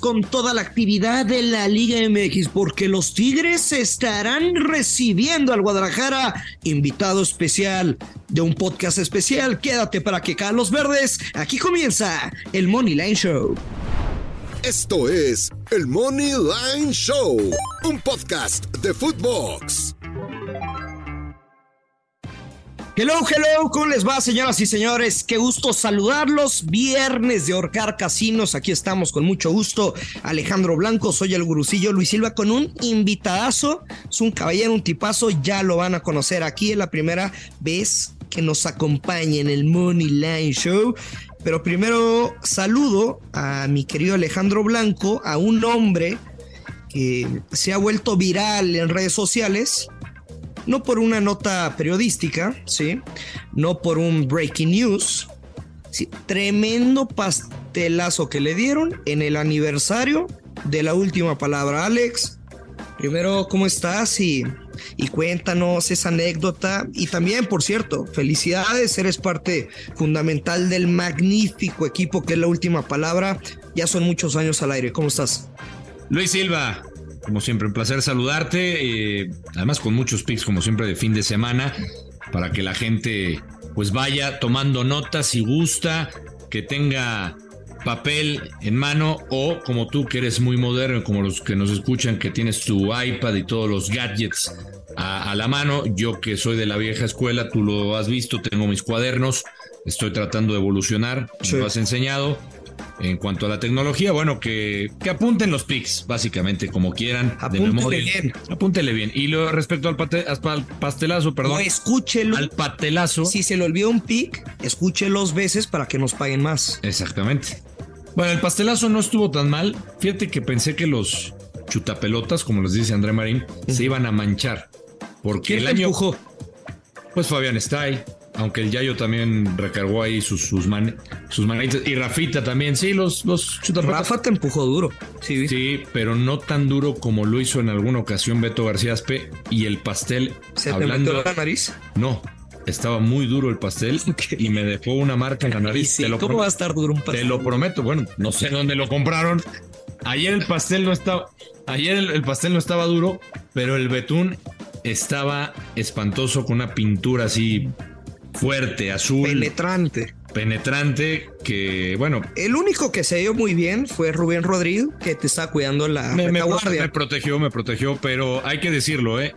con toda la actividad de la Liga MX porque los Tigres estarán recibiendo al Guadalajara invitado especial de un podcast especial. Quédate para que caen los verdes. Aquí comienza el Money Line Show. Esto es el Money Line Show, un podcast de Footbox. Hello, hello, ¿cómo les va, señoras y señores? Qué gusto saludarlos. Viernes de Orcar Casinos, aquí estamos con mucho gusto. Alejandro Blanco, soy el gurucillo Luis Silva con un invitadazo. Es un caballero, un tipazo, ya lo van a conocer aquí. Es la primera vez que nos acompaña en el Money Line Show. Pero primero saludo a mi querido Alejandro Blanco, a un hombre que se ha vuelto viral en redes sociales no por una nota periodística, ¿sí? No por un breaking news. ¿sí? Tremendo pastelazo que le dieron en el aniversario de la última palabra, Alex. Primero, ¿cómo estás? Y, y cuéntanos esa anécdota. Y también, por cierto, felicidades, eres parte fundamental del magnífico equipo que es la última palabra. Ya son muchos años al aire. ¿Cómo estás? Luis Silva, como siempre, un placer saludarte. Eh, además, con muchos pics, como siempre, de fin de semana, para que la gente pues vaya tomando notas si gusta, que tenga papel en mano o como tú que eres muy moderno, como los que nos escuchan, que tienes tu iPad y todos los gadgets a, la mano. Yo que soy de la vieja escuela, tú lo has visto, tengo mis cuadernos, estoy tratando de evolucionar, me lo has enseñado. En cuanto a la tecnología, bueno, que, que apunten los pics, básicamente, como quieran. Apúntele bien. Apúntele bien. Y lo, respecto al, pastelazo, perdón. No, escúchelo. Al patelazo. Si se le olvidó un pic, escúchelo dos veces para que nos paguen más. Exactamente. Bueno, el pastelazo no estuvo tan mal. Fíjate que pensé que los chutapelotas, como les dice André Marín, se iban a manchar. Porque el año. Empujó? Pues Fabián Stay, aunque el Yayo también recargó ahí sus, sus, sus manitas. Y Rafita también, sí, los, los Rafa te empujó duro. Sí, sí, pero no tan duro como lo hizo en alguna ocasión Beto García Aspe. Y el pastel. ¿Se hablando, te metió la nariz? No, estaba muy duro el pastel y me dejó una marca en la nariz. ¿Cómo va a estar duro un pastel? Te lo prometo. Bueno, no sé dónde lo compraron. Ayer el pastel no estaba. Ayer el pastel no estaba duro, pero el betún estaba espantoso con una pintura así fuerte, azul. Penetrante. Penetrante, que bueno. El único que se dio muy bien fue Rubén Rodríguez, que te está cuidando la me, me, me protegió, me protegió, pero hay que decirlo, ¿eh?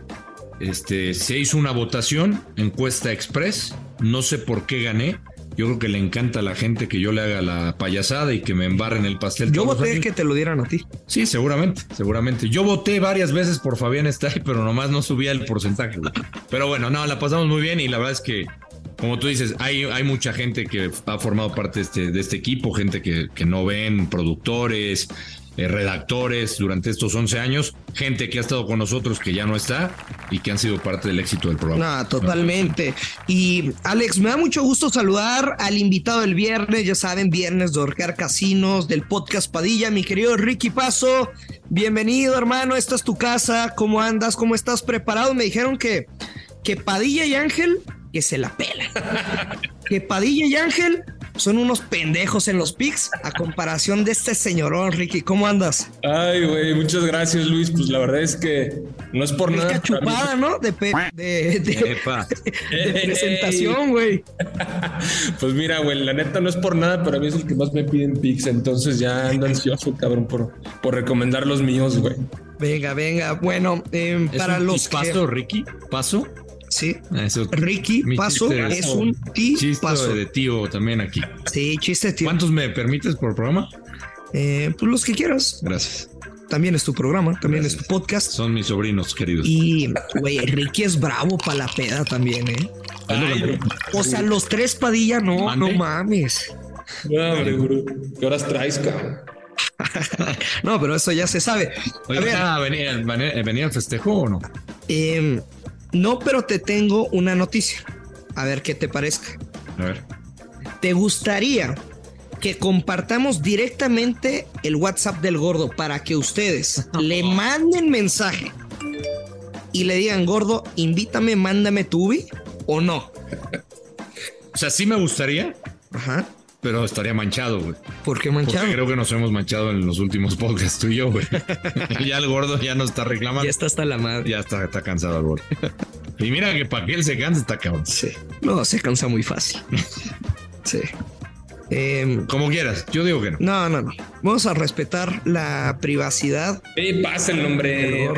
Este, se hizo una votación, encuesta express, no sé por qué gané. Yo creo que le encanta a la gente que yo le haga la payasada y que me embarren el pastel. Yo voté que te lo dieran a ti. Sí, seguramente, seguramente. Yo voté varias veces por Fabián Stay, pero nomás no subía el porcentaje. Pero bueno, no, la pasamos muy bien y la verdad es que como tú dices, hay, hay mucha gente que ha formado parte de este, este equipo, gente que, que no ven, productores, eh, redactores durante estos 11 años, gente que ha estado con nosotros que ya no está y que han sido parte del éxito del programa. No, totalmente. Y Alex, me da mucho gusto saludar al invitado del viernes, ya saben, viernes de Orcar Casinos, del podcast Padilla, mi querido Ricky Paso. Bienvenido, hermano, esta es tu casa, ¿cómo andas? ¿Cómo estás preparado? Me dijeron que, que Padilla y Ángel que se la pela. que Padilla y Ángel son unos pendejos en los pics a comparación de este señorón, Ricky. ¿Cómo andas? Ay, güey, muchas gracias, Luis. Pues la verdad es que no es por es nada. chupada, ¿no? De, de, de, presentación, güey. pues mira, güey, la neta no es por nada, pero a mí es el que más me piden pics. Entonces ya ando ansioso, cabrón, por, por recomendar los míos, güey. Venga, venga. Bueno, eh, para los. ¿Paso, Ricky? ¿Paso? Sí. Ricky Paso es un paso. de tío también aquí. Sí, chiste tío. ¿Cuántos me permites por programa? Eh, pues los que quieras. Gracias. También es tu programa, también es tu podcast. Son mis sobrinos queridos. Y, güey, Ricky es bravo para la peda también, ¿eh? o sea, los tres padilla, no, no mames. No, ¿Qué horas traes, cabrón? no, pero eso ya se sabe. Oiga, ¿venía, venía, el festejo o no? Eh, no, pero te tengo una noticia. A ver qué te parezca. A ver. ¿Te gustaría que compartamos directamente el WhatsApp del gordo para que ustedes le manden mensaje y le digan, gordo, invítame, mándame tu ubi o no? O sea, sí me gustaría. Ajá. Pero estaría manchado, güey. ¿Por qué Porque manchado? creo que nos hemos manchado en los últimos podcasts tú y yo, güey. ya el gordo ya no está reclamando. Ya está hasta la madre. Ya está, está cansado el gordo. y mira que para que él se canse está cabrón. Sí. No, se cansa muy fácil. sí. Em, Como quieras, yo digo que no. no, no, no. Vamos a respetar la privacidad. Sí, pasa el nombre.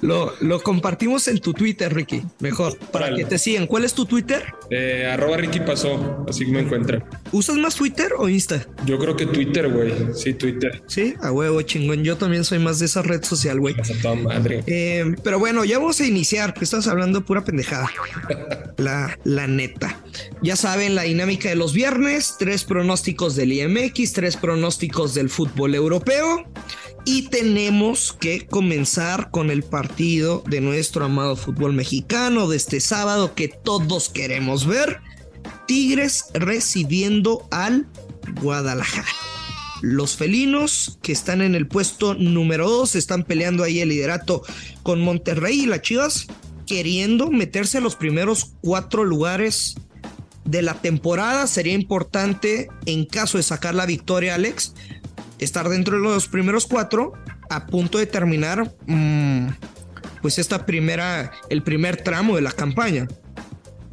Lo, lo compartimos en tu Twitter, Ricky. Mejor, para que te sigan. ¿Cuál es tu Twitter? Eh, arroba Ricky pasó, así que me encuentra. ¿Usas más Twitter o Insta? Yo creo que Twitter, güey. Sí, Twitter. Sí, a huevo, chingón. Yo también soy más de esa red social, güey. Madre. Eh, pero bueno, ya vamos a iniciar, que estás hablando pura pendejada. La, la neta. Ya saben la dinámica de los viernes, tres pronósticos del IMX, tres pronósticos del fútbol europeo. Y tenemos que comenzar con el partido de nuestro amado fútbol mexicano de este sábado que todos queremos ver. Tigres recibiendo al Guadalajara. Los felinos que están en el puesto número 2 están peleando ahí el liderato con Monterrey y las Chivas queriendo meterse a los primeros cuatro lugares de la temporada. Sería importante en caso de sacar la victoria, Alex, estar dentro de los primeros cuatro a punto de terminar mm, pues esta primera, el primer tramo de la campaña.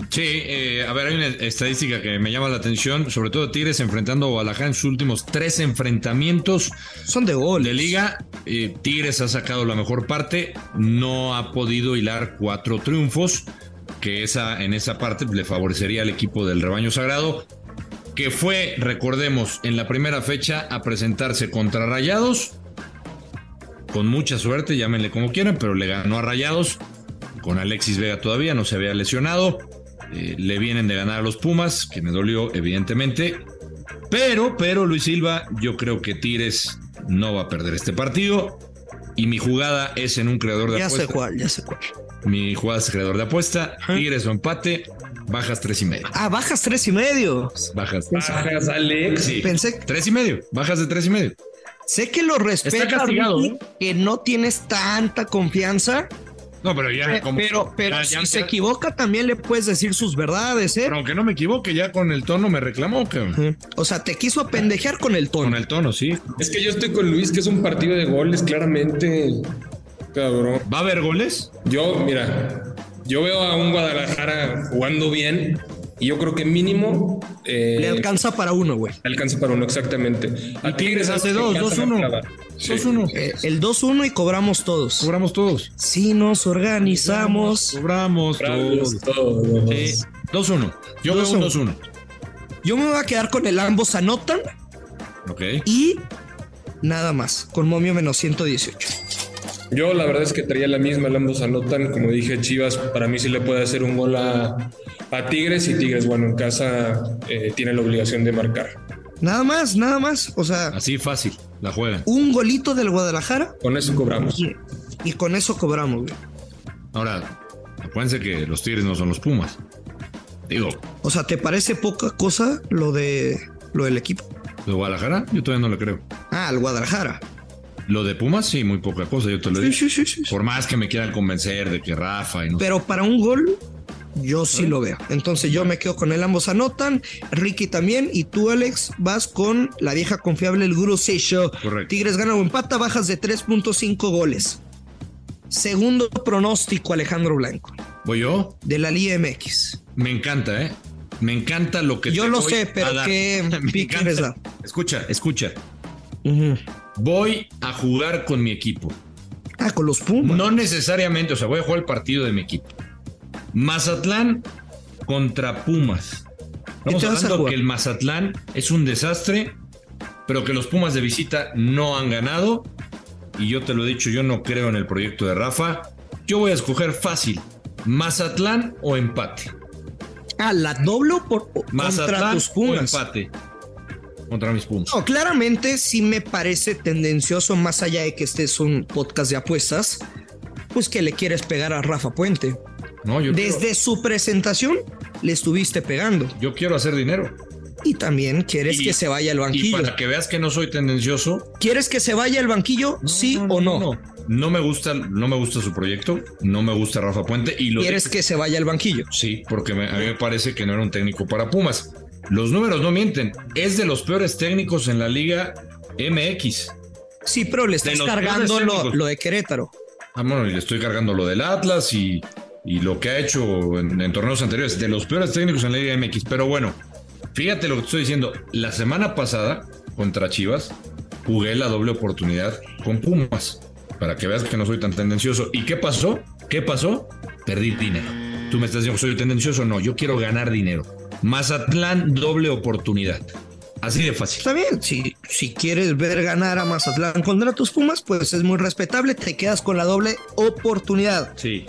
Sí, eh, a ver, hay una estadística que me llama la atención, sobre todo Tigres enfrentando a Guadalajara en sus últimos tres enfrentamientos Son de gol. de liga. Eh, Tigres ha sacado la mejor parte, no ha podido hilar cuatro triunfos, que esa, en esa parte le favorecería al equipo del rebaño sagrado, que fue, recordemos, en la primera fecha a presentarse contra Rayados, con mucha suerte, llámenle como quieran, pero le ganó a Rayados, con Alexis Vega todavía, no se había lesionado. Eh, le vienen de ganar a los Pumas, que me dolió, evidentemente. Pero, pero, Luis Silva, yo creo que Tigres no va a perder este partido. Y mi jugada es en un creador de Ya sé apuesta. cuál, ya sé cuál. Mi jugada es creador de apuesta. Tigres o empate, bajas tres y medio. Ah, bajas tres y medio. Bajas. Bajas, Alex. Sí. Pensé- Tres y medio. Bajas de tres y medio. Sé que lo respetas, que no tienes tanta confianza, No, pero ya. eh, como- pero, pero ya- si ya- se equivoca también le puedes decir sus verdades, ¿eh? Pero aunque no me equivoque, ya con el tono me reclamó, cabrón. Ujú. O sea, te quiso apendejear con el tono. Con el tono, sí. Es que yo estoy con Luis, que es un partido de goles, claramente. Cabrón. ¿Va a haber goles? Yo, mira, yo veo a un Guadalajara jugando bien y yo creo que mínimo eh, Le alcanza para uno, güey. le alcanza para uno, exactamente. A Tigres hace dos, que alcanza 2-1. a clavar. Sí. 2-1. Eh, el 2-1 y cobramos todos. Cobramos todos. Si nos organizamos. Cobramos Bravos todos. todos. Sí. 2-1. Yo veo un 2-1. Yo me voy a quedar con el ambos anotan Ok. y nada más, con momio menos 118. Yo la verdad es que traía la misma, el ambos anotan, como dije, Chivas para mí sí le puede hacer un gol a, a Tigres y Tigres, bueno, en casa eh, tiene la obligación de marcar. Nada más, nada más. O sea, Así fácil. La juegan. un golito del Guadalajara Con eso cobramos. y, y con eso cobramos, güey. Ahora, acuérdense que los Tigres no son los Pumas. Digo, O sea, ¿te parece poca cosa lo de lo del equipo? ¿de Guadalajara? Yo todavía no le creo. Ah, al Guadalajara. Lo de Pumas, sí, muy poca cosa, yo te lo digo. sí, sí, sí. Por más que me quieran convencer de que Rafa y no Pero para un gol, yo sí lo veo. Entonces yo me quedo con él, ambos anotan. Ricky también. Y tú, Alex, vas con la vieja confiable, el Guru Show. Correcto. Tigres gana o empata, bajas de 3.5 goles. Segundo pronóstico, Alejandro Blanco, ¿Voy yo? de la Liga MX. Me encanta, ¿eh? Me encanta lo que Yo te lo voy sé, pero a dar. ¿qué Me pick encanta. quieres dar? Escucha, escucha. Ujú. Voy a jugar con mi equipo. Ah, con los Pumas. No necesariamente, o sea, voy a jugar el partido de mi equipo. Mazatlán contra Pumas. Estamos hablando que el Mazatlán es un desastre, pero que los Pumas de visita no han ganado. Y yo te lo he dicho, yo no creo en el proyecto de Rafa. Yo voy a escoger fácil: Mazatlán o empate. Ah, la doblo por, contra Mazatlán tus o Pumas. empate. Contra mis Pumas. No, claramente sí me parece tendencioso, más allá de que este es un podcast de apuestas, pues que le quieres pegar a Rafa Puente. No, yo, Desde quiero, su presentación le estuviste pegando. yo quiero hacer dinero. Y también quieres que se vaya al banquillo. Y para que veas que no soy tendencioso. ¿Quieres que se vaya al banquillo? sí o no? no? me gusta, no me gusta su proyecto, no me gusta Rafa Puente y lo ¿Quieres que se vaya al banquillo? Sí, porque a mí me parece que no era un técnico para Pumas. Los números no mienten, es de los peores técnicos en la Liga MX. Sí, pero le estás cargando lo, de Querétaro. Ah, bueno, y le estoy cargando lo del Atlas y, lo que ha hecho en, en torneos anteriores, de los peores técnicos en la Liga MX. Pero bueno, Fíjate lo que estoy diciendo. La semana pasada, contra Chivas, jugué la doble oportunidad con Pumas. Para que veas que no soy tan tendencioso. ¿Y qué pasó? ¿Qué pasó? Perdí dinero. Tú me estás diciendo, ¿soy tendencioso? No, yo quiero ganar dinero. Mazatlán, doble oportunidad. Así de fácil. Está bien, si, si quieres ver ganar a Mazatlán contra tus Pumas, pues es muy respetable, te quedas con la doble oportunidad. Sí.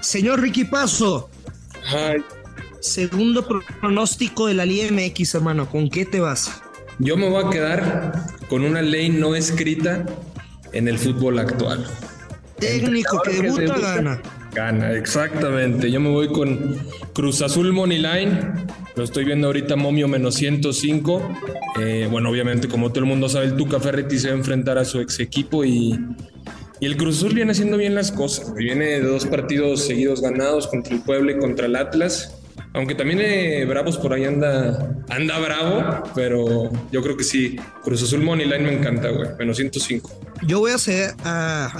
Señor Ricky Paso. Ay. Segundo pronóstico de la Liga MX, hermano. ¿Con qué te vas? Yo me voy a quedar con una ley no escrita en el fútbol actual. Técnico que debuta, gana. Gana, exactamente. Yo me voy con Cruz Azul Money Line. Lo estoy viendo ahorita Momio menos 105. Eh, bueno, obviamente, como todo el mundo sabe, el Tuca Ferretti se va a enfrentar a su ex equipo y, y el Cruz Azul viene haciendo bien las cosas. Viene de dos partidos seguidos ganados contra el Pueblo y contra el Atlas. Aunque también eh, Bravos por ahí anda, anda bravo, pero yo creo que sí. Cruz Azul Money Line me encanta, güey. Menos 105. Yo voy a hacer a,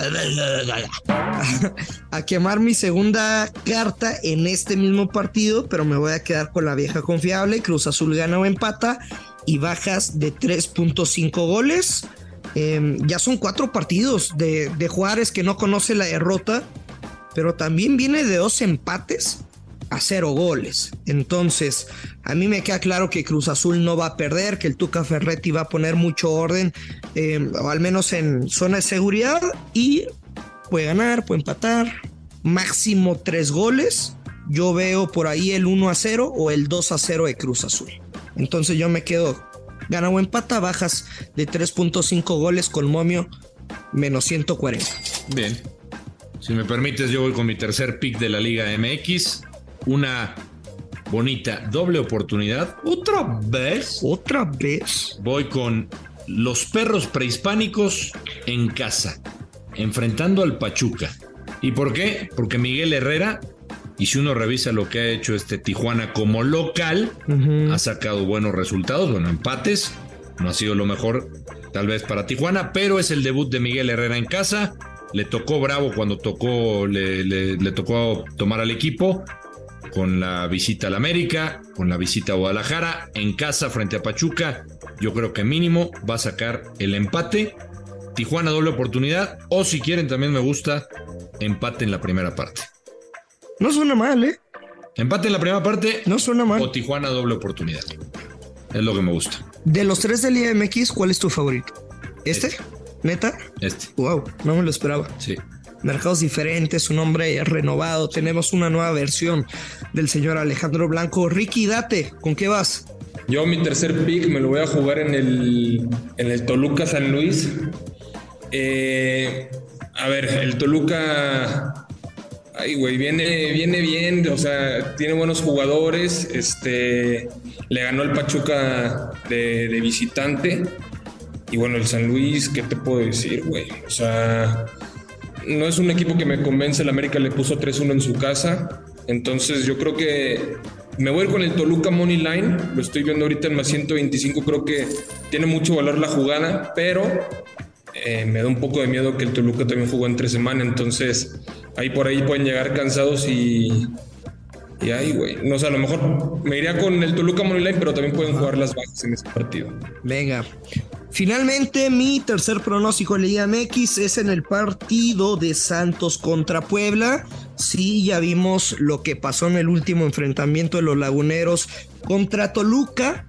a quemar mi segunda carta en este mismo partido, pero me voy a quedar con la vieja confiable. Cruz Azul gana o empata y bajas de 3.5 goles. Em, ya son cuatro partidos de, de Juárez que no conoce la derrota, pero también viene de dos empates a cero goles. Entonces, a mí me queda claro que Cruz Azul no va a perder, que el Tuca Ferretti va a poner mucho orden, eh, o al menos en zona de seguridad, y puede ganar, puede empatar, máximo tres goles. Yo veo por ahí el 1 a 0 o el 2 a 0 de Cruz Azul. Entonces yo me quedo, gana o empata, bajas de 3.5 goles con momio menos 140. Bien. Si me permites, yo voy con mi tercer pick de la Liga MX una bonita doble oportunidad. Otra vez. Otra vez. Voy con los perros prehispánicos en casa, enfrentando al Pachuca. ¿Y por qué? Porque Miguel Herrera, y si uno revisa lo que ha hecho este Tijuana como local, ha sacado buenos resultados, bueno, empates. No ha sido lo mejor tal vez para Tijuana, pero es el debut de Miguel Herrera en casa. Le tocó bravo cuando tocó, le, le tocó tomar al equipo con la visita al América, con la visita a Guadalajara, en casa frente a Pachuca, yo creo que mínimo va a sacar el empate. Tijuana doble oportunidad, o si quieren también me gusta empate en la primera parte. No suena mal, ¿eh? Empate en la primera parte. No suena mal. O Tijuana doble oportunidad. Es lo que me gusta. De los tres del IMX, ¿cuál es tu favorito? ¿Este? este. ¿Neta? Este. Wow, no me lo esperaba. Sí mercados diferentes, un hombre renovado. Tenemos una nueva versión del señor Alejandro Blanco. Ricky, date, ¿con qué vas? Yo mi tercer pick me lo voy a jugar en el, en el Toluca San Luis. Eh, a ver, el Toluca, ay güey, viene, viene bien, o sea, tiene buenos jugadores. Este, le ganó el Pachuca de, de visitante. Y bueno, el San Luis, ¿qué te puedo decir, güey? O sea, no es un equipo que me convence. El América le puso 3-1 en su casa. Entonces yo creo que me voy a ir con el Toluca Money Line. Lo estoy viendo ahorita en más 125. Creo que tiene mucho valor la jugada, pero eh, me da un poco de miedo que el Toluca también jugó entre semana. Entonces ahí por ahí pueden llegar cansados y. Y ahí, güey. No sé, a lo mejor me iría con el Toluca Money Line, pero también pueden jugar las bajas en ese partido. Venga. Finalmente, mi tercer pronóstico en Liga MX es en el partido de Santos contra Puebla. Sí, ya vimos lo que pasó en el último enfrentamiento de los laguneros contra Toluca.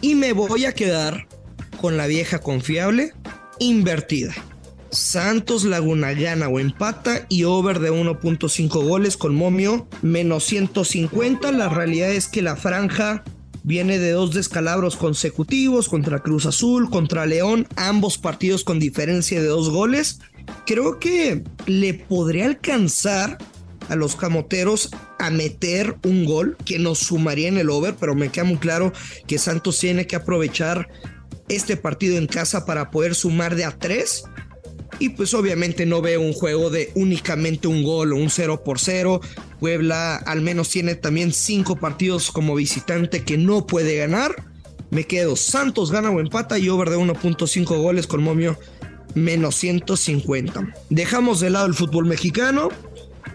Y me voy a quedar con la vieja confiable invertida. Santos Laguna gana o empata y over de 1.5 goles con momio menos 150. La realidad es que la franja Viene de dos descalabros consecutivos contra Cruz Azul, contra León, ambos partidos con diferencia de dos goles. Creo que le podría alcanzar a los camoteros a meter un gol que nos sumaría en el over, pero me queda muy claro que Santos tiene que aprovechar este partido en casa para poder sumar de a tres. Y pues obviamente no veo un juego de únicamente un gol o un 0 por 0. Puebla al menos tiene también cinco partidos como visitante que no puede ganar. Me quedo Santos gana o empata y over de 1.5 goles con momio menos 150. Dejamos de lado el fútbol mexicano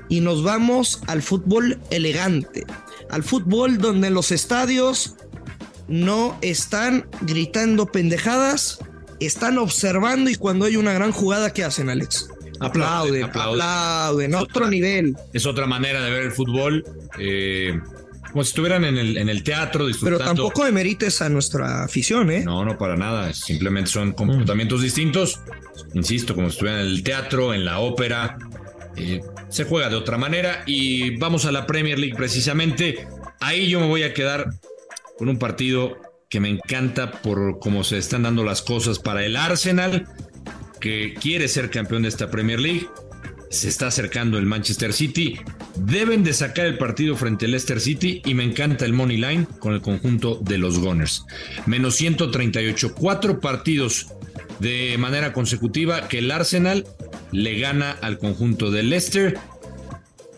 y nos vamos al fútbol elegante. Al fútbol donde los estadios no están gritando pendejadas, están observando y cuando hay una gran jugada, ¿qué hacen, Alex? Aplauden, aplauden, otro nivel. Es otra manera de ver el fútbol. Eh, como si estuvieran en el, en el teatro disfrutando. Pero tampoco emerites a nuestra afición, ¿eh? No, no, para nada. Simplemente son comportamientos distintos. Insisto, como si estuvieran en el teatro, en la ópera. Eh, se juega de otra manera. Y vamos a la Premier League precisamente. Ahí yo me voy a quedar con un partido que me encanta por cómo se están dando las cosas para el Arsenal, que quiere ser campeón de esta Premier League. Se está acercando el Manchester City. Deben de sacar el partido frente al Leicester City y me encanta el Money Line con el conjunto de los Gunners. Menos 138, cuatro partidos de manera consecutiva que el Arsenal le gana al conjunto del Leicester.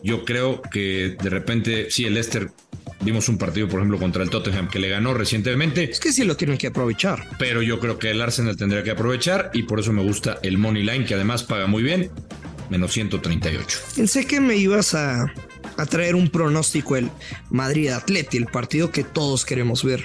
Yo creo que de repente, sí, el Leicester Vimos un partido, por ejemplo, contra el Tottenham que le ganó recientemente. Es que sí lo tienen que aprovechar. Pero yo creo que el Arsenal tendría que aprovechar y por eso me gusta el Money Line, que además paga muy bien, menos 138. Pensé que me ibas a, a traer un pronóstico el Madrid Atleti, el partido que todos queremos ver.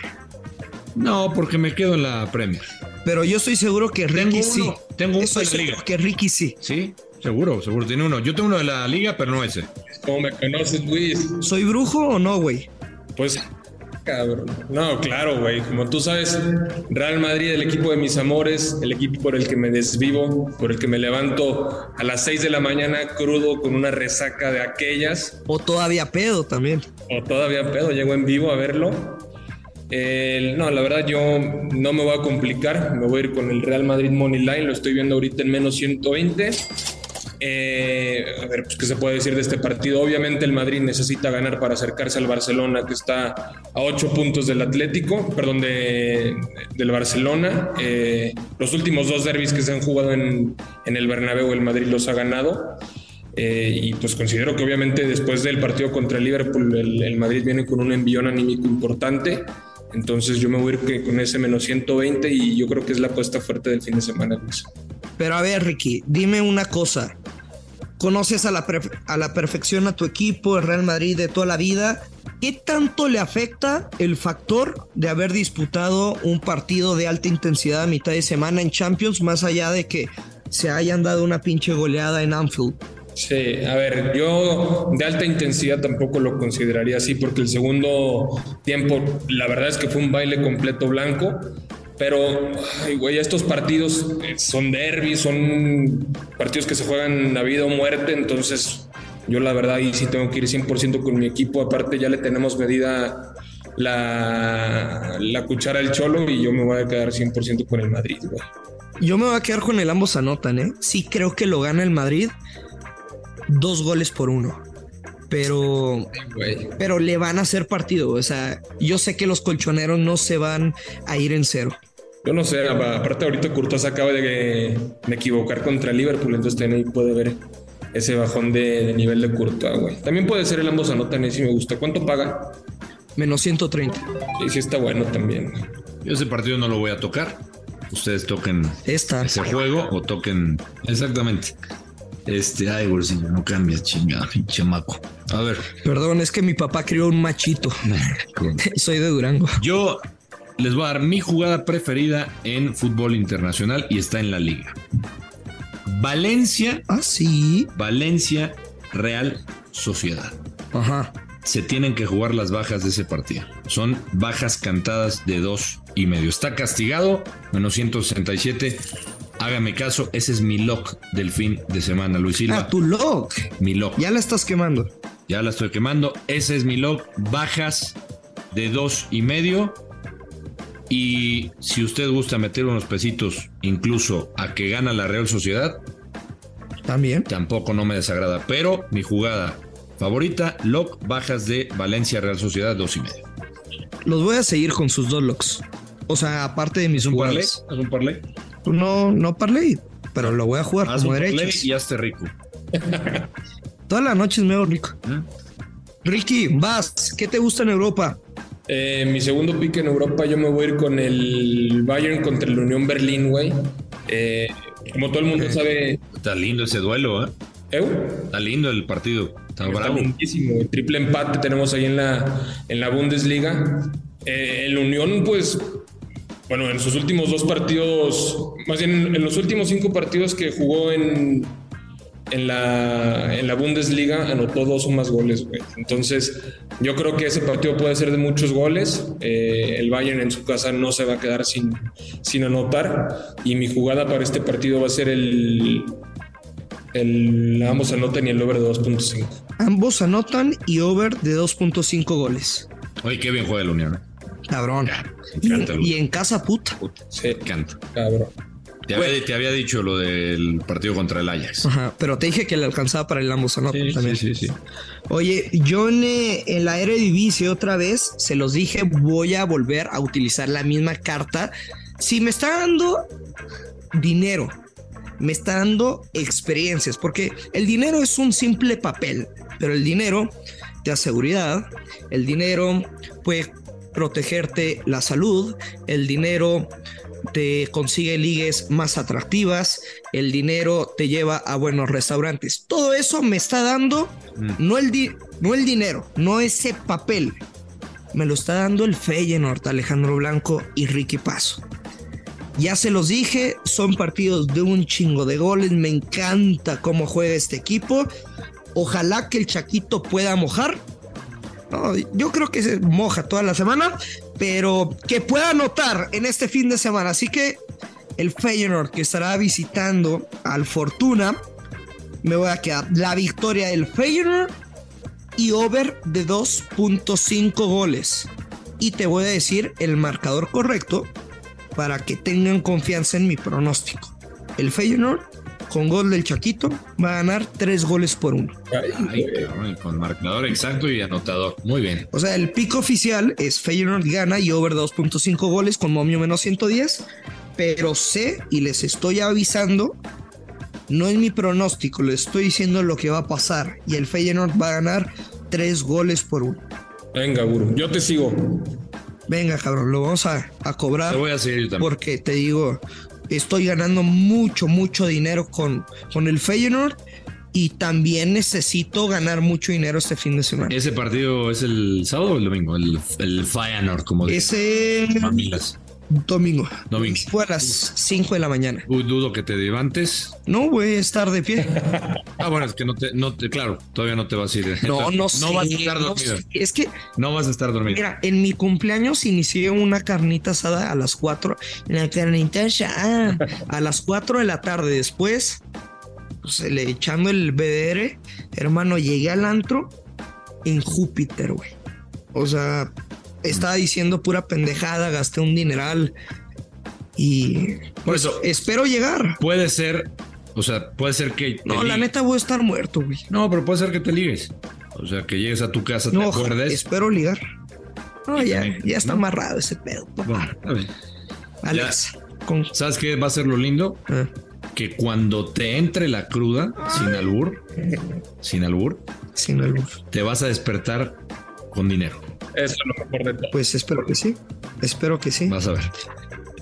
No, porque me quedo en la Premier. Pero yo estoy seguro que Ricky sí. Tengo uno de la liga. Que Ricky sí. Sí, seguro, seguro tiene uno. Yo tengo uno de la liga, pero no ese. ¿Cómo me conoces, Luis? ¿Soy brujo o no, güey? Pues, cabrón. No, claro, güey. Como tú sabes, Real Madrid, el equipo de mis amores, el equipo por el que me desvivo, por el que me levanto a las 6 de la mañana crudo con una resaca de aquellas. O todavía pedo también. O todavía pedo, llego en vivo a verlo. no, la verdad yo no me voy a complicar, me voy a ir con el Real Madrid Money Line, lo estoy viendo ahorita en menos 120. Eh, a ver, pues, ¿qué se puede decir de este partido? Obviamente el Madrid necesita ganar para acercarse al Barcelona, que está a ocho puntos del Atlético, perdón, de, del Barcelona. Eh, los últimos dos derbis que se han jugado en, en el Bernabéu, el Madrid los ha ganado. Eh, y pues considero que obviamente después del partido contra el Liverpool, el, Madrid viene con un envión anímico importante. Entonces yo me voy a ir con ese menos 120 y yo creo que es la apuesta fuerte del fin de semana, Pero a ver, Ricky, dime una cosa conoces a la, a la perfección a tu equipo, el Real Madrid de toda la vida. ¿Qué tanto le afecta el factor de haber disputado un partido de alta intensidad a mitad de semana en Champions, más allá de que se hayan dado una pinche goleada en Anfield? Sí, a ver, yo de alta intensidad tampoco lo consideraría así, porque el segundo tiempo, la verdad es que fue un baile completo blanco. Pero, güey, estos partidos eh, son derbis, son partidos que se juegan a vida o muerte, entonces yo la verdad ahí sí tengo que ir 100% con mi equipo, aparte ya le tenemos medida la, la cuchara al cholo y yo me voy a quedar 100% con el Madrid, güey. Yo me voy a quedar con el ambos anotan, ¿eh? Sí creo que lo gana el Madrid, dos goles por uno. Pero, pero le van a hacer partido. O sea, yo sé que los colchoneros no se van a ir en cero. Yo no sé, aparte ahorita Courtois acaba de, equivocar contra Liverpool, entonces también puede ver ese bajón de, nivel de Courtois, güey. También puede ser el ambos anotan y si me gusta. ¿Cuánto paga? Menos 130. Y sí está bueno también. Yo ese partido no lo voy a tocar. Ustedes toquen Esta. ese juego o toquen exactamente. Este, ay, bolsillo, no cambia, chingada, pinche maco. A ver. Perdón, es que mi papá crió un machito. Soy de Durango. Yo les voy a dar mi jugada preferida en fútbol internacional y está en la liga. Valencia. Ah, sí. Valencia Real Sociedad. Ajá. Se tienen que jugar las bajas de ese partido. Son bajas cantadas de dos y medio. Está castigado, menos 167. Hágame caso, ese es mi lock del fin de semana, Luis Silva. Ah, tu lock. Mi lock. Ya la estás quemando. Ya la estoy quemando. Ese es mi lock. Bajas de dos y medio y si usted gusta meter unos pesitos incluso a que gana la Real Sociedad, también. Tampoco no me desagrada. Pero mi jugada favorita. Lock, bajas de Valencia Real Sociedad, dos y medio. Los voy a seguir con sus dos locks. O sea, aparte de mis ¿Es un parlay? jugadas. ¿Es un parlay? No, no parley, pero lo voy a jugar Haz como parlay derechos. y hazte rico. Todas las noches me hago rico. ¿eh? Ricky, vas. ¿Qué te gusta en Europa? Eh, mi segundo pick en Europa, yo me voy a ir con el Bayern contra el Unión Berlín, güey. Eh, como todo el mundo sabe, Está lindo ese duelo, ¿eh? ¿Eu? Está lindo el partido. Está Está bravo. lindísimo. El triple empate tenemos ahí en la, en la Bundesliga. Eh, el Unión, pues, bueno, en sus últimos dos partidos, más bien en los últimos cinco partidos que jugó en, en, la, en la Bundesliga, anotó dos o más goles, güey. Entonces, yo creo que ese partido puede ser de muchos goles. Eh, el Bayern en su casa no se va a quedar sin, sin anotar. Y mi jugada para este partido va a ser el. El ambos anotan y el over de 2.5. Ambos anotan y over de 2.5 goles. Oye, qué bien juega el Unión. ¿eh? Cabrón. Encanta, Y, en casa puta. Sí, Me encanta. cabrón. Te había, te había dicho lo del partido contra el Ajax. Ajá, pero te dije que le alcanzaba para el ambos Sí, también. sí, sí, sí. Oye, yo en, eh, en la Eredivisie otra vez, se los dije, voy a volver a utilizar la misma carta. Si me está dando dinero, me está dando experiencias, porque el dinero es un simple papel, pero el dinero te da seguridad, el dinero puede protegerte la salud, el dinero te consigue ligues más atractivas, el dinero te lleva a buenos restaurantes. Todo eso me está dando no el, di- no el dinero, no ese papel. Me lo está dando el Feyenoord, Alejandro Blanco y Ricky Paso. Ya se los dije, son partidos de un chingo de goles. Me encanta cómo juega este equipo. Ojalá que el Chaquito pueda mojar. Yo creo que se moja toda la semana, pero que pueda anotar en este fin de semana. Así que el Feyenoord que estará visitando al Fortuna, me voy a quedar la victoria del Feyenoord y over de 2.5 goles. Y te voy a decir el marcador correcto para que tengan confianza en mi pronóstico. El Feyenoord con gol del Chaquito va a ganar 3 goles por uno. Ay, cabrón, con marcador exacto y anotador. Muy bien. O sea, el pico oficial es Feyenoord gana y over 2.5 goles con momio menos 110. Pero sé y les estoy avisando, no es mi pronóstico, les estoy diciendo lo que va a pasar. Y el Feyenoord va a ganar 3 goles por uno. Venga, Guru, yo te sigo. Venga, cabrón, lo vamos a, a cobrar. Te voy a seguir yo también. porque te digo, estoy ganando mucho, mucho dinero con, con el Feyenoord y también necesito ganar mucho dinero este fin de semana. ¿Ese partido es el sábado o el domingo? El, el Feyenoord, como dicen. Ese Mamilas. Domingo. Domingo. Fue a las 5 de la mañana. Uy, dudo que te levantes. No voy a estar de pie. Ah, bueno, es que no te, no te, claro, todavía no te vas a ir. No, no sé. No vas a estar no dormido. sé. Es que, No vas a estar dormido. mira, en mi cumpleaños inicié una carnita asada a las 4. La carnita asada a las 4 de la tarde. Después, pues, le echando el BDR, hermano, llegué al antro en Júpiter, güey. O sea, estaba diciendo pura pendejada, gasté un dineral y Por eso, espero llegar. puede ser, o sea, puede ser que. te No, la neta voy a estar muerto, güey. No, pero puede ser que te ligues. O sea, que llegues a tu casa, te No, acuerdes. espero ligar. No, ya, ya está ¿no? amarrado ese pedo. papá. Bueno. Alex, con, ¿Sabes qué va a ser lo lindo? ah, Que cuando te entre la cruda, sin albur, sin albur, sin albur. te vas a despertar con dinero. Eso es lo mejor de todo. Pues espero que sí. Espero que sí. Vas a ver.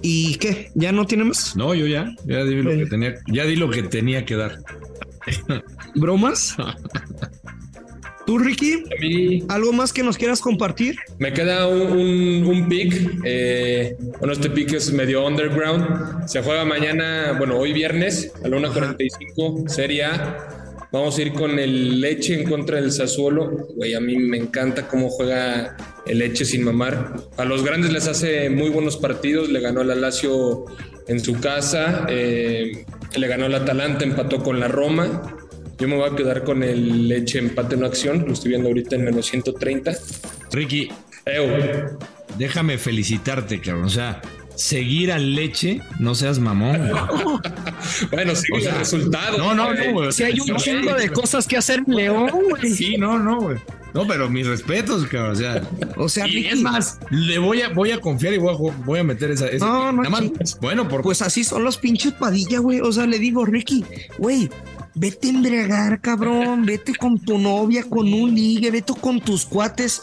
¿Y qué? ¿Ya no tiene más? No, yo ya, ya di lo que tenía, ya di lo que tenía que dar. ¿Bromas? ¿Tú, Ricky? Mí ¿Algo más que nos quieras compartir? me queda un, un, un pick. eh, bueno, este pick es medio underground. Se juega mañana, bueno, hoy viernes a la 1.45, Serie A. Vamos a ir con el Leche en contra del Sassuolo. Güey, a mí me encanta cómo juega el Leche sin mamar. A los grandes les hace muy buenos partidos. Le ganó al Lazio en su casa. eh, le ganó al Atalanta, empató con la Roma. Yo me voy a quedar con el Leche empate no acción. Lo estoy viendo ahorita en menos 130. Ricky, Ew. déjame felicitarte, cabrón. O sea, seguir al leche, no seas mamón. bueno, sigue el resultado. No, no, no, güey. Si hay un chingo de cosas que hacer en León, güey. Sí, no, no, güey. No, pero mis respetos, cabrón. O sea, o sea y es más, le voy a, voy a confiar y voy a, voy a meter esa. esa no, no, nada más, bueno, por... pues así son los pinches padilla, güey. O sea, le digo, Ricky, güey, vete a embriagar, cabrón. Vete con tu novia, con un ligue, vete con tus cuates.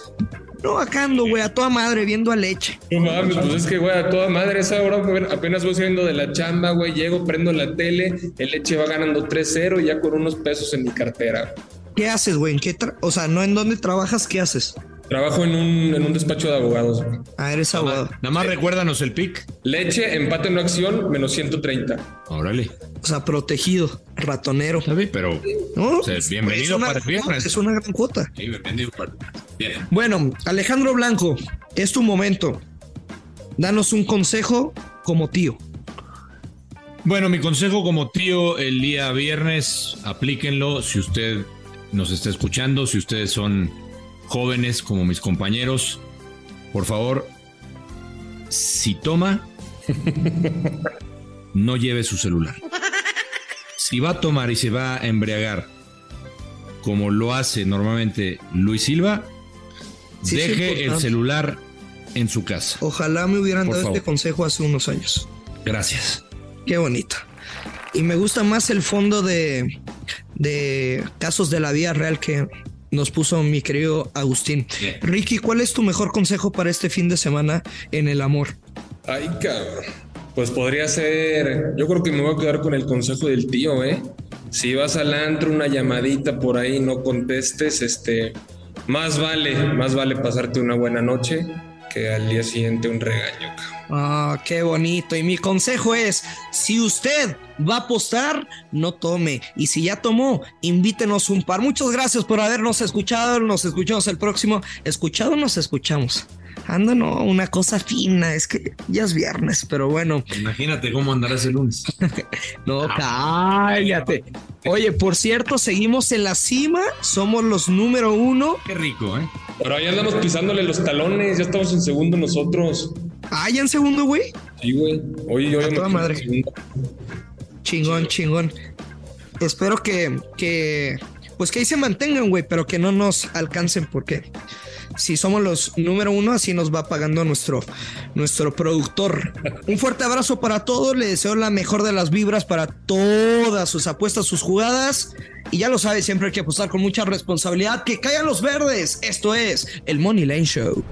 No, acá ando, güey, a toda madre, viendo a leche. No mames, pues es que, güey, a toda madre, esa hora apenas voy saliendo de la chamba, güey, llego, prendo la tele, el leche va ganando 3-0 y ya con unos pesos en mi cartera. ¿Qué haces, güey? qué o sea, no en dónde trabajas, ¿qué haces? Trabajo en un, en un despacho de abogados. Güey. Ah, eres abogado. Nada más, recuérdanos el pick. Leche, empate en acción, menos 130. Órale. O sea, protegido, ratonero. ¿Sabes? Pero no, o sea, bienvenido es para el viernes. Es una gran cuota. Sí, bienvenido para Bien. Bueno, Alejandro Blanco, es tu momento. Danos un consejo como tío. Bueno, mi consejo como tío el día viernes, aplíquenlo si usted nos está escuchando, si ustedes son jóvenes como mis compañeros, por favor, si toma, no lleve su celular. Si va a tomar y se va a embriagar, como lo hace normalmente Luis Silva, deje el celular en su casa. Ojalá me hubieran dado este consejo hace unos años. Gracias. Qué bonito. Y me gusta más el fondo de, de casos de la vida real que nos puso mi querido Agustín. Ricky, ¿cuál es tu mejor consejo para este fin de semana en el amor? Ay, cabrón. Pues podría ser, yo creo que me voy a quedar con el consejo del tío, ¿eh? Si vas al antro, una llamadita por ahí, no contestes, este, más vale, más vale pasarte una buena noche que al día siguiente un regaño. Ah, qué bonito. Y mi consejo es, si usted va a apostar, no tome. Y si ya tomó, invítenos un par. Muchas gracias por habernos escuchado. Nos escuchamos el próximo. Escuchado, nos escuchamos. Anda, no, una cosa fina. Es que ya es viernes, pero bueno. Imagínate cómo andarás el lunes. no, cállate. Oye, por cierto, seguimos en la cima. Somos los número uno. Qué rico, ¿eh? Pero ahí andamos pisándole los talones. Ya estamos en segundo nosotros. Ah, ya en segundo, güey. Sí, güey. Oye, yo ya madre. Chingón, chingón. Espero que, que, pues que ahí se mantengan, güey, pero que no nos alcancen porque si somos los número uno, así nos va pagando nuestro, nuestro productor. Un fuerte abrazo para todos. Le deseo la mejor de las vibras para todas sus apuestas, sus jugadas. Y ya lo sabe, siempre hay que apostar con mucha responsabilidad. Que caigan los verdes. Esto es el Money Lane Show.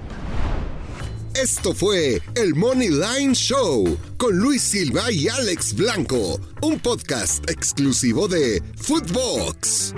Esto fue el Money Line Show con Luis Silva y Alex Blanco, un podcast exclusivo de Footbox.